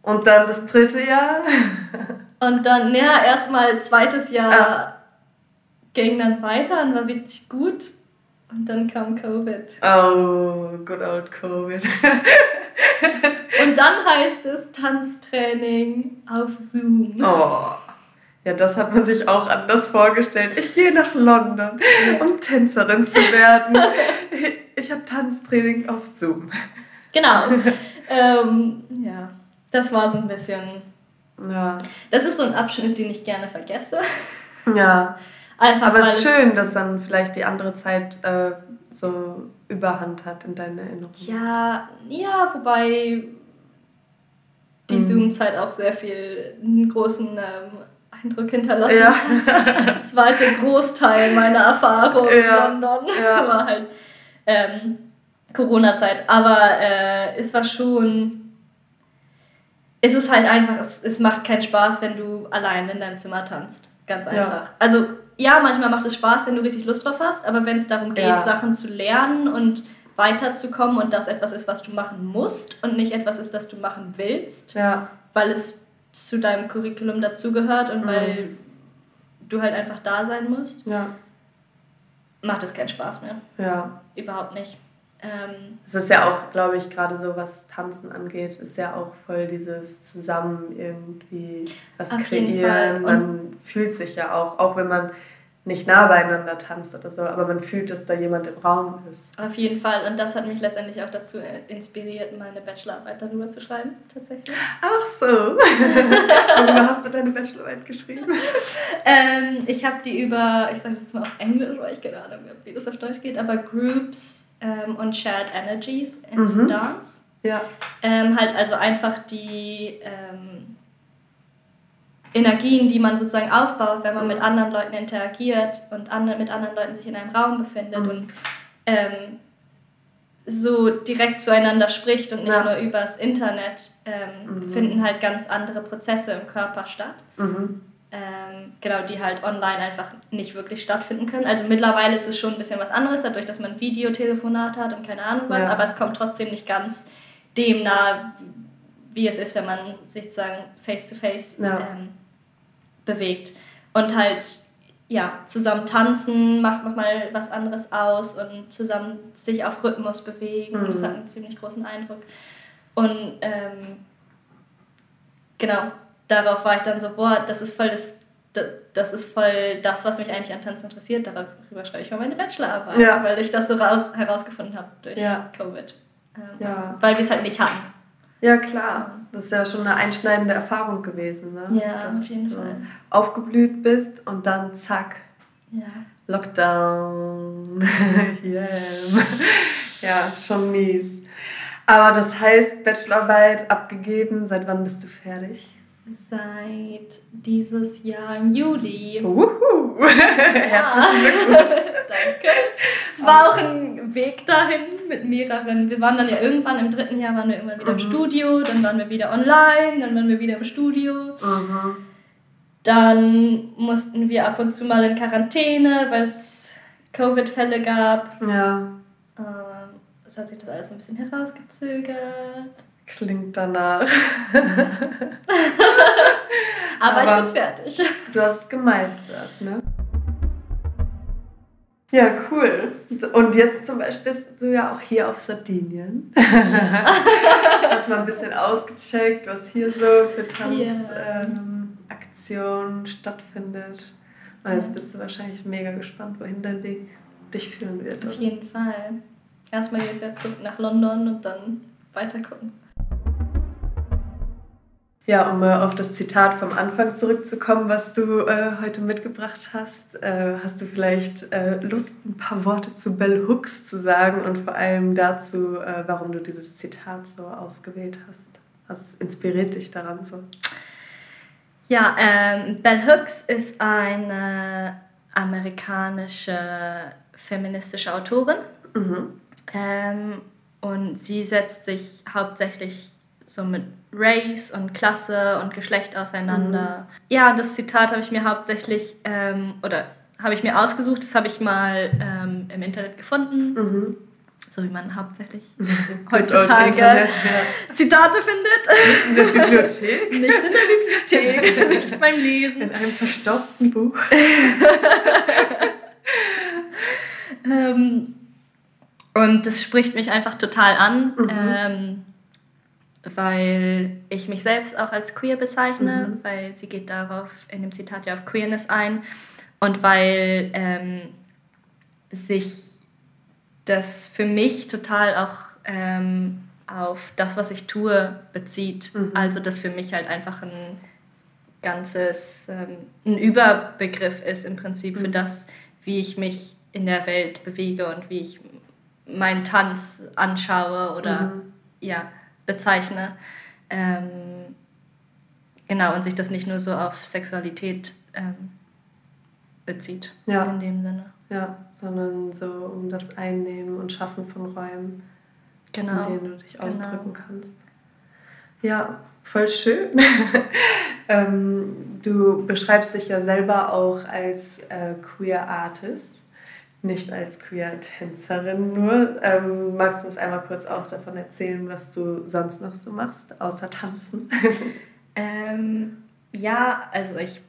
Und dann das dritte Jahr. (laughs) und dann, ja, erstmal zweites Jahr Ah. ging dann weiter und war richtig gut. Und dann kam Covid. Oh, good old Covid. (laughs) Und dann heißt es Tanztraining auf Zoom. Oh. Ja, das hat man sich auch anders vorgestellt. Ich gehe nach London, um Tänzerin zu werden. (laughs) Ich habe Tanztraining auf Zoom. Genau. (laughs) ähm, ja, das war so ein bisschen. Ja. Das ist so ein Abschnitt, den ich gerne vergesse. Ja. Einfach Aber es ist schön, dass dann vielleicht die andere Zeit äh, so Überhand hat in deiner Erinnerung. Ja, ja, wobei die Mhm. Zoom-Zeit auch sehr viel einen großen ähm, Eindruck hinterlassen Ja. hat. (laughs) Es war halt der Großteil meiner Erfahrung Ja. in London. Ja. (laughs) War halt ähm, Corona-Zeit. Aber äh, es war schon. Es ist halt einfach, es, es macht keinen Spaß, wenn du allein in deinem Zimmer tanzt. Ganz Ja. einfach. Also, ja, manchmal macht es Spaß, wenn du richtig Lust drauf hast, aber wenn es darum geht, Ja. Sachen zu lernen und weiterzukommen und das etwas ist, was du machen musst und nicht etwas ist, das du machen willst, Ja. weil es zu deinem Curriculum dazugehört und Mhm. weil du halt einfach da sein musst, Ja. macht es keinen Spaß mehr. Ja. Überhaupt nicht. Ähm, Es ist ja auch, glaube ich, gerade so, was Tanzen angeht, ist ja auch voll dieses Zusammen irgendwie was kreieren. Man fühlt sich ja auch, auch wenn man nicht nah beieinander tanzt oder so, aber man fühlt, dass da jemand im Raum ist. auf jeden Fall. Und das hat mich letztendlich auch dazu äh, inspiriert, meine Bachelorarbeit darüber zu schreiben, tatsächlich. Ach so. (laughs) Worüber hast du deine Bachelorarbeit geschrieben? Ähm, ich habe die über, ich sage das mal auf Englisch, weil ich keine Ahnung habe, wie das auf Deutsch geht, aber Groups ähm, und Shared Energies in Mhm. Dance. Ja. Ähm, halt also einfach die ähm, Energien, die man sozusagen aufbaut, wenn man mit anderen Leuten interagiert und andre, mit anderen Leuten sich in einem Raum befindet Mhm. und ähm, so direkt zueinander spricht und nicht Ja. nur übers Internet, ähm, Mhm. finden halt ganz andere Prozesse im Körper statt. Mhm. Ähm, genau, die halt online einfach nicht wirklich stattfinden können. Also mittlerweile ist es schon ein bisschen was anderes, dadurch, dass man Videotelefonat hat und keine Ahnung was, Ja. aber es kommt trotzdem nicht ganz dem nahe, wie es ist, wenn man sich sozusagen face-to-face Ja. ähm, bewegt. Und halt, ja, zusammen tanzen macht nochmal was anderes aus und zusammen sich auf Rhythmus bewegen, Mhm. das hat einen ziemlich großen Eindruck. Und ähm, genau, darauf war ich dann so, boah, das ist voll das das ist voll das, was mich eigentlich an Tanzen interessiert. Darüber schreibe ich mal meine Bachelorarbeit, ja. weil ich das so raus, herausgefunden habe durch ja. Covid. Ähm, ja. Weil wir es halt nicht hatten. Ja, klar. Das ist ja schon eine einschneidende Erfahrung gewesen. Ne? Ja, Dass auf jeden du Fall. aufgeblüht bist und dann zack. Ja. Lockdown. (laughs) yeah. ja, schon mies. Aber das heißt, Bachelorarbeit abgegeben. Seit wann bist du fertig? Seit dieses Jahr im Juli. Uhu. (laughs) Herzlichen Glückwunsch. (laughs) Danke. Es war auch ein Weg dahin mit mehreren. Wir waren dann ja irgendwann im dritten Jahr waren wir immer wieder mhm. im Studio, dann waren wir wieder online, dann waren wir wieder im Studio. Mhm. Dann mussten wir ab und zu mal in Quarantäne, weil es Covid-Fälle gab. Ja. Ähm, es hat sich das alles ein bisschen herausgezögert. Klingt danach. Aber, (laughs) Aber, ich bin fertig. Du hast es gemeistert, ne? Ja, cool. Und jetzt zum Beispiel bist du ja auch hier auf Sardinien. hast mal ein bisschen ausgecheckt, was hier so für Tanzaktionen ähm, stattfindet. Und jetzt bist du wahrscheinlich mega gespannt, wohin dein Weg dich führen wird. Auf jeden Fall. Erstmal jetzt, jetzt nach London und dann weiter gucken. Ja, um äh, auf das Zitat vom Anfang zurückzukommen, was du äh, heute mitgebracht hast, äh, hast du vielleicht äh, Lust, ein paar Worte zu Bell Hooks zu sagen und vor allem dazu, äh, warum du dieses Zitat so ausgewählt hast? Was inspiriert dich daran so? Ja, ähm, Bell Hooks ist eine amerikanische feministische Autorin mhm. ähm, und sie setzt sich hauptsächlich so mit Race und Klasse und Geschlecht auseinander. Mhm. Ja, das Zitat habe ich mir hauptsächlich, ähm, oder habe ich mir ausgesucht, das habe ich mal ähm, im Internet gefunden. Mhm. So wie man hauptsächlich (laughs) heutzutage Internet, ja. Zitate findet. Nicht in der Bibliothek. (laughs) nicht in der Bibliothek, (laughs) nicht beim Lesen. In einem verstaubten Buch. ähm, und das spricht mich einfach total an. Mhm. Ähm, weil ich mich selbst auch als queer bezeichne, mhm. weil sie geht darauf in dem Zitat ja auf Queerness ein und weil ähm, sich das für mich total auch ähm, auf das, was ich tue, bezieht. Mhm. Also das für mich halt einfach ein ganzes, ähm, ein Überbegriff ist im Prinzip mhm. für das, wie ich mich in der Welt bewege und wie ich meinen Tanz anschaue oder mhm. ja bezeichne. Ähm, genau, und sich das nicht nur so auf Sexualität ähm, bezieht. Ja. In dem Sinne. Ja, sondern so um das Einnehmen und Schaffen von Räumen, genau. in denen du dich genau. ausdrücken kannst. Ja, voll schön. (laughs) ähm, du beschreibst dich ja selber auch als äh, Queer Artist nicht als Queer-Tänzerin nur. Ähm, magst du uns einmal kurz auch davon erzählen, was du sonst noch so machst, außer tanzen? (laughs) ähm, ja, also ich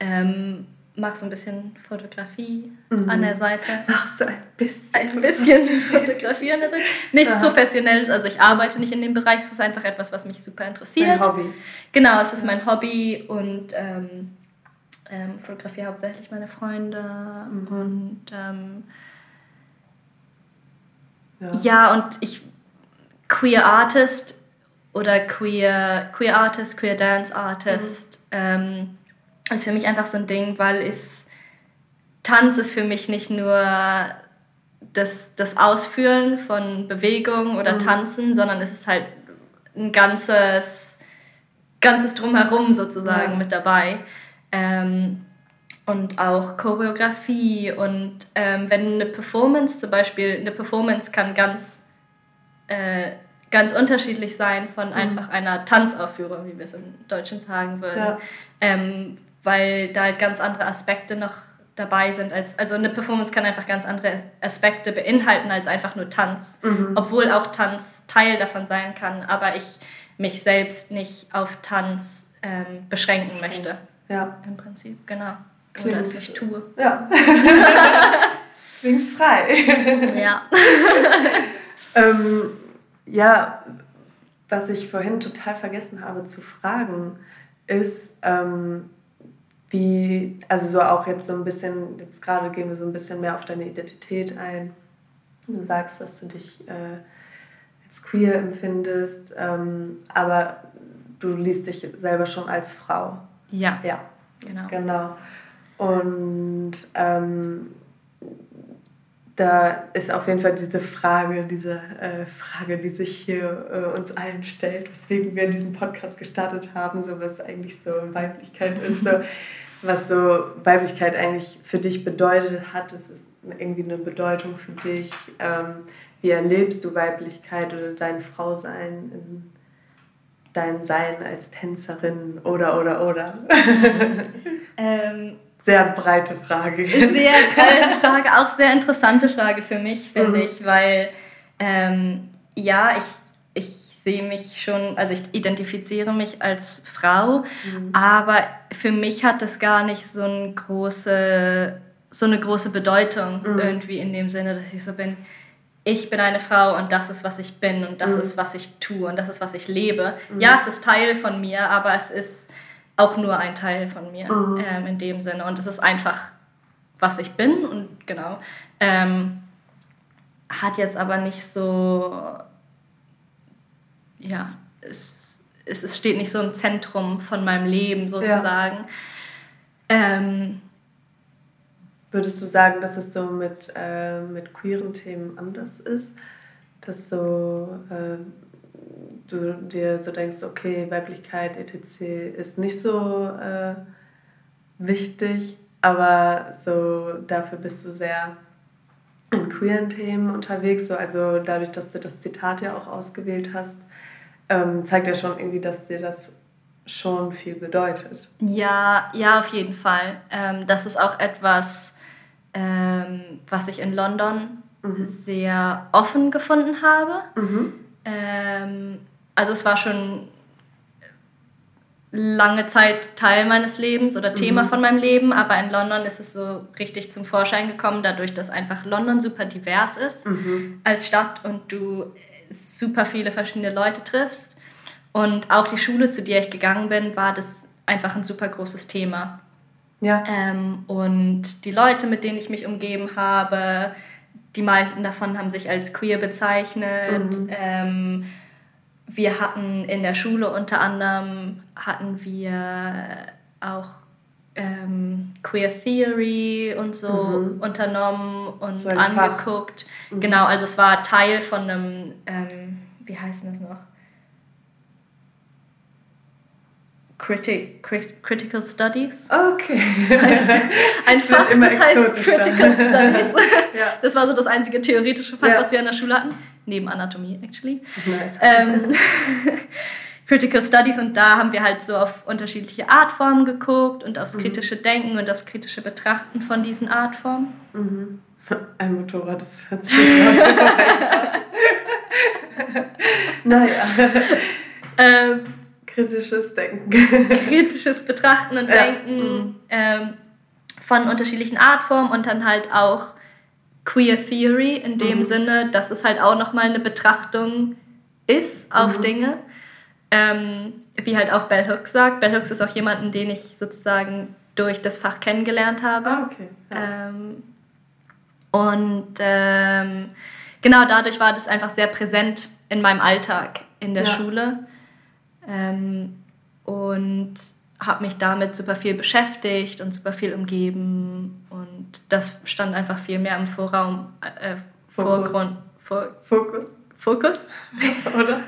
ähm, mache so ein bisschen Fotografie mhm. an der Seite. Machst du ein bisschen? Ein bisschen (laughs) Fotografie an der Seite. Nichts Aha. Professionelles, also ich arbeite nicht in dem Bereich, es ist einfach etwas, was mich super interessiert. Mein Hobby. Genau, es ist mein Hobby und ähm, ähm, fotografiere hauptsächlich meine Freunde mhm. und ähm, ja. ja. und ich queer Artist oder queer queer Artist, queer Dance Artist mhm. ähm, ist für mich einfach so ein Ding, weil es Tanz ist für mich nicht nur das, das Ausführen von Bewegung oder mhm. Tanzen, sondern es ist halt ein ganzes, ganzes Drumherum sozusagen ja. mit dabei. Ähm, und auch Choreografie und ähm, wenn eine Performance zum Beispiel, eine Performance kann ganz, äh, ganz unterschiedlich sein von mhm. einfach einer Tanzaufführung, wie wir es im Deutschen sagen würden, ja. ähm, weil da halt ganz andere Aspekte noch dabei sind. Als, also eine Performance kann einfach ganz andere Aspekte beinhalten als einfach nur Tanz, mhm. obwohl auch Tanz Teil davon sein kann, aber ich mich selbst nicht auf Tanz ähm, beschränken möchte. Ja. Im Prinzip, genau. Klingt, Oder es nicht tue. Ja. (laughs) Klingt frei. Ja. (laughs) ähm, ja, was ich vorhin total vergessen habe zu fragen, ist, ähm, wie, also so auch jetzt so ein bisschen, jetzt gerade gehen wir so ein bisschen mehr auf deine Identität ein. Du sagst, dass du dich äh, als queer empfindest, ähm, aber du liest dich selber schon als Frau. Ja. Ja, genau. Genau. Und ähm, da ist auf jeden Fall diese Frage, diese äh, Frage, die sich hier äh, uns allen stellt, weswegen wir diesen Podcast gestartet haben, so was eigentlich so Weiblichkeit ist, so, (laughs) was so Weiblichkeit eigentlich für dich bedeutet hat. Es ist irgendwie eine Bedeutung für dich. Ähm, wie erlebst du Weiblichkeit oder dein Frausein in deinem Sein als Tänzerin oder oder oder? (laughs) ähm, sehr breite Frage. Sehr (laughs) breite Frage, auch sehr interessante Frage für mich, finde mhm. ich, weil ähm, ja, ich, ich sehe mich schon, also ich identifiziere mich als Frau, mhm. aber für mich hat das gar nicht so eine große, so eine große Bedeutung mhm. irgendwie in dem Sinne, dass ich so bin, ich bin eine Frau und das ist, was ich bin und das mhm. ist, was ich tue und das ist, was ich lebe. Mhm. Ja, es ist Teil von mir, aber es ist auch nur ein Teil von mir mhm. ähm, in dem Sinne. Und es ist einfach, was ich bin und genau. Ähm, hat jetzt aber nicht so, ja, es, es, es steht nicht so im Zentrum von meinem Leben sozusagen. Ja. Ähm, Würdest du sagen, dass es so mit, äh, mit queeren Themen anders ist? Dass so äh, du dir so denkst, okay, Weiblichkeit etc. ist nicht so äh, wichtig, aber so dafür bist du sehr in queeren Themen unterwegs. So, also dadurch, dass du das Zitat ja auch ausgewählt hast, ähm, zeigt ja schon irgendwie, dass dir das schon viel bedeutet. Ja, ja, auf jeden Fall. Ähm, das ist auch etwas, ähm, was ich in London mhm. sehr offen gefunden habe. Mhm. Ähm, also es war schon lange Zeit Teil meines Lebens oder Thema mhm. von meinem Leben, aber in London ist es so richtig zum Vorschein gekommen, dadurch, dass einfach London super divers ist mhm. als Stadt und du super viele verschiedene Leute triffst. Und auch die Schule, zu der ich gegangen bin, war das einfach ein super großes Thema. Ja. Ähm, und die Leute, mit denen ich mich umgeben habe, die meisten davon haben sich als queer bezeichnet. Mhm. Ähm, wir hatten in der Schule unter anderem hatten wir auch ähm, Queer Theory und so mhm. unternommen und so angeguckt. Mhm. Genau, also es war Teil von einem, ähm, wie heißt das noch? Criti Crit Critical Studies. Okay. Das heißt, (laughs) ein das Fach, das heißt Critical Studies. (laughs) ja. Das war so das einzige theoretische Fach, ja. was wir in der Schule hatten neben Anatomie, actually. Nice. Ähm, (laughs) Critical Studies und da haben wir halt so auf unterschiedliche Artformen geguckt und aufs mhm. kritische Denken und aufs kritische Betrachten von diesen Artformen. Mhm. Ein Motorrad, das hat sich Naja. Ähm, Kritisches Denken. (laughs) Kritisches Betrachten und ja. Denken mhm. ähm, von unterschiedlichen Artformen und dann halt auch Queer Theory in dem mhm. Sinne, dass es halt auch nochmal eine Betrachtung ist auf mhm. Dinge. Ähm, wie halt auch Bell Hooks sagt. Bell Hooks ist auch jemanden, den ich sozusagen durch das Fach kennengelernt habe. Ah, okay. Ja. Ähm, und ähm, genau dadurch war das einfach sehr präsent in meinem Alltag in der ja. Schule. Ähm, und habe mich damit super viel beschäftigt und super viel umgeben und das stand einfach viel mehr im Vorraum, äh, Vorgrund, Vor, Fokus. Fokus, (laughs) oder?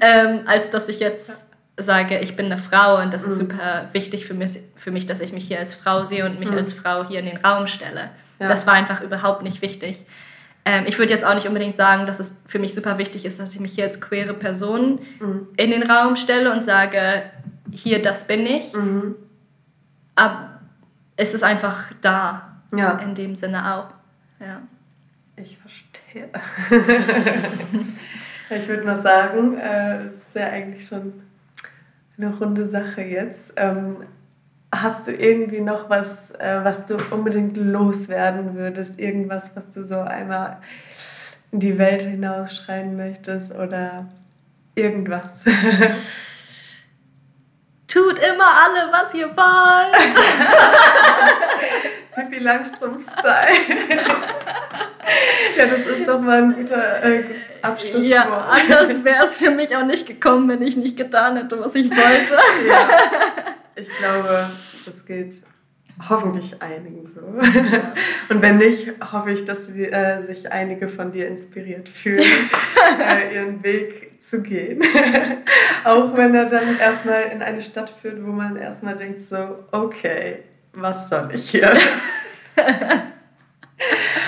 ähm, als dass ich jetzt sage, ich bin eine Frau und das mhm. ist super wichtig für mich, für mich, dass ich mich hier als Frau sehe und mich mhm. als Frau hier in den Raum stelle. Ja. Das war einfach überhaupt nicht wichtig. Ähm, ich würde jetzt auch nicht unbedingt sagen, dass es für mich super wichtig ist, dass ich mich hier als queere Person mhm. in den Raum stelle und sage, hier, das bin ich. Mhm. Aber es ist einfach da. Ja. In dem Sinne auch. Ja. Ich verstehe. (laughs) ich würde mal sagen, äh, es ist ja eigentlich schon eine runde Sache jetzt. Ähm, hast du irgendwie noch was, äh, was du unbedingt loswerden würdest? Irgendwas, was du so einmal in die Welt hinausschreien möchtest oder irgendwas? (laughs) Tut immer alle, was ihr wollt. (laughs) Pippi Langstrumpf-Style. (laughs) ja, das ist doch mal ein guter, äh, gutes Abschlusswort. Ja, anders wäre es für mich auch nicht gekommen, wenn ich nicht getan hätte, was ich wollte. ja, ich glaube, das gilt hoffentlich einigen so. (laughs) Und wenn nicht, hoffe ich, dass sie, äh, sich einige von dir inspiriert fühlen, (laughs) äh, ihren Weg zu gehen. (laughs) Auch wenn er dann erstmal in eine Stadt führt, wo man erstmal denkt so, okay, was soll ich hier?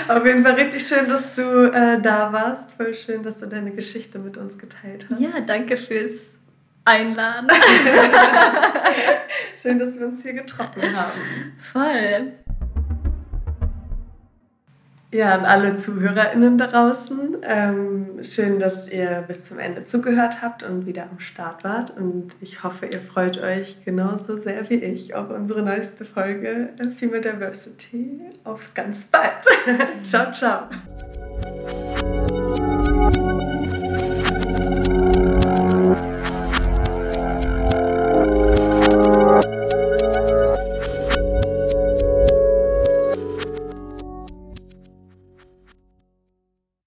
Auf jeden Fall richtig schön, dass du äh, da warst. Voll schön, dass du deine Geschichte mit uns geteilt hast. Ja, danke fürs Einladen. (laughs) schön, dass wir uns hier getroffen haben. Voll. Ja, an alle ZuhörerInnen draußen. Ähm, schön, dass ihr bis zum Ende zugehört habt und wieder am Start wart. Und ich hoffe, ihr freut euch genauso sehr wie ich auf unsere neueste Folge Female Diversity. Auf ganz bald. (laughs) ciao, ciao.